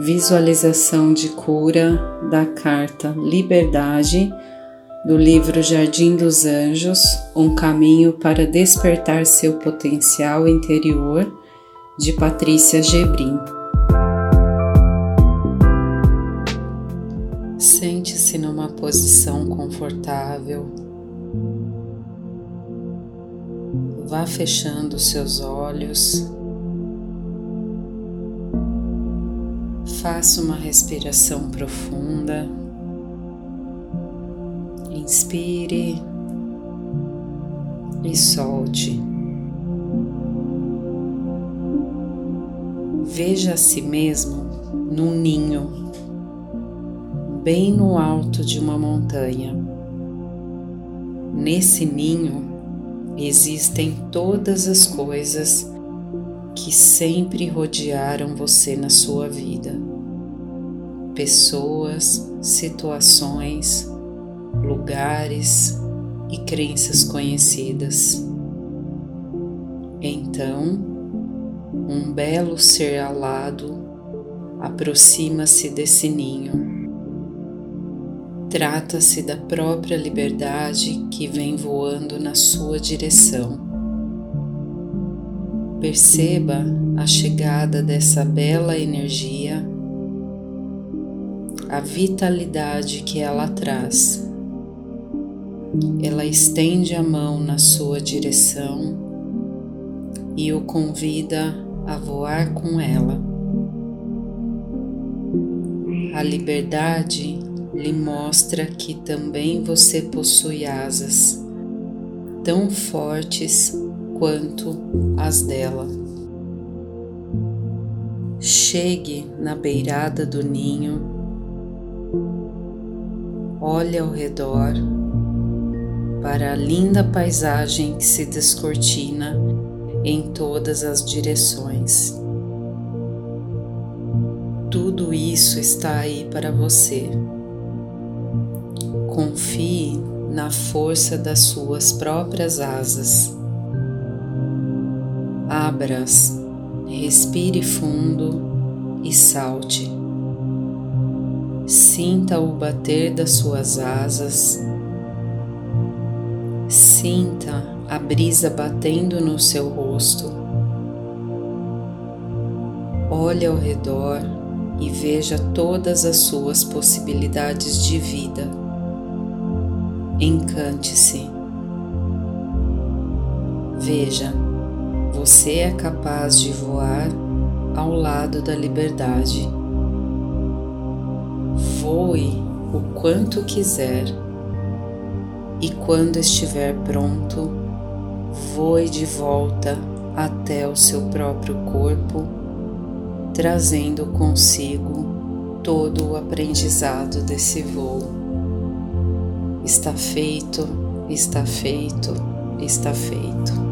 visualização de cura da carta Liberdade do livro Jardim dos Anjos Um caminho para despertar seu potencial interior, de Patrícia Gebrim. Sente-se numa posição confortável. Vá fechando seus olhos. Faça uma respiração profunda. Inspire e solte. Veja a si mesmo num ninho, bem no alto de uma montanha. Nesse ninho existem todas as coisas que sempre rodearam você na sua vida. Pessoas, situações, lugares e crenças conhecidas. Então, um belo ser alado aproxima-se desse ninho. Trata-se da própria liberdade que vem voando na sua direção. Perceba a chegada dessa bela energia, a vitalidade que ela traz. Ela estende a mão na sua direção e o convida a voar com ela. A liberdade lhe mostra que também você possui asas tão fortes quanto as dela. Chegue na beirada do ninho, olhe ao redor para a linda paisagem que se descortina em todas as direções. Tudo isso está aí para você. Confie na força das suas próprias asas abras, respire fundo e salte. Sinta o bater das suas asas, sinta a brisa batendo no seu rosto. Olhe ao redor e veja todas as suas possibilidades de vida. Encante-se. Veja você é capaz de voar ao lado da liberdade. Voe o quanto quiser e quando estiver pronto, voe de volta até o seu próprio corpo, trazendo consigo todo o aprendizado desse voo. Está feito, está feito, está feito.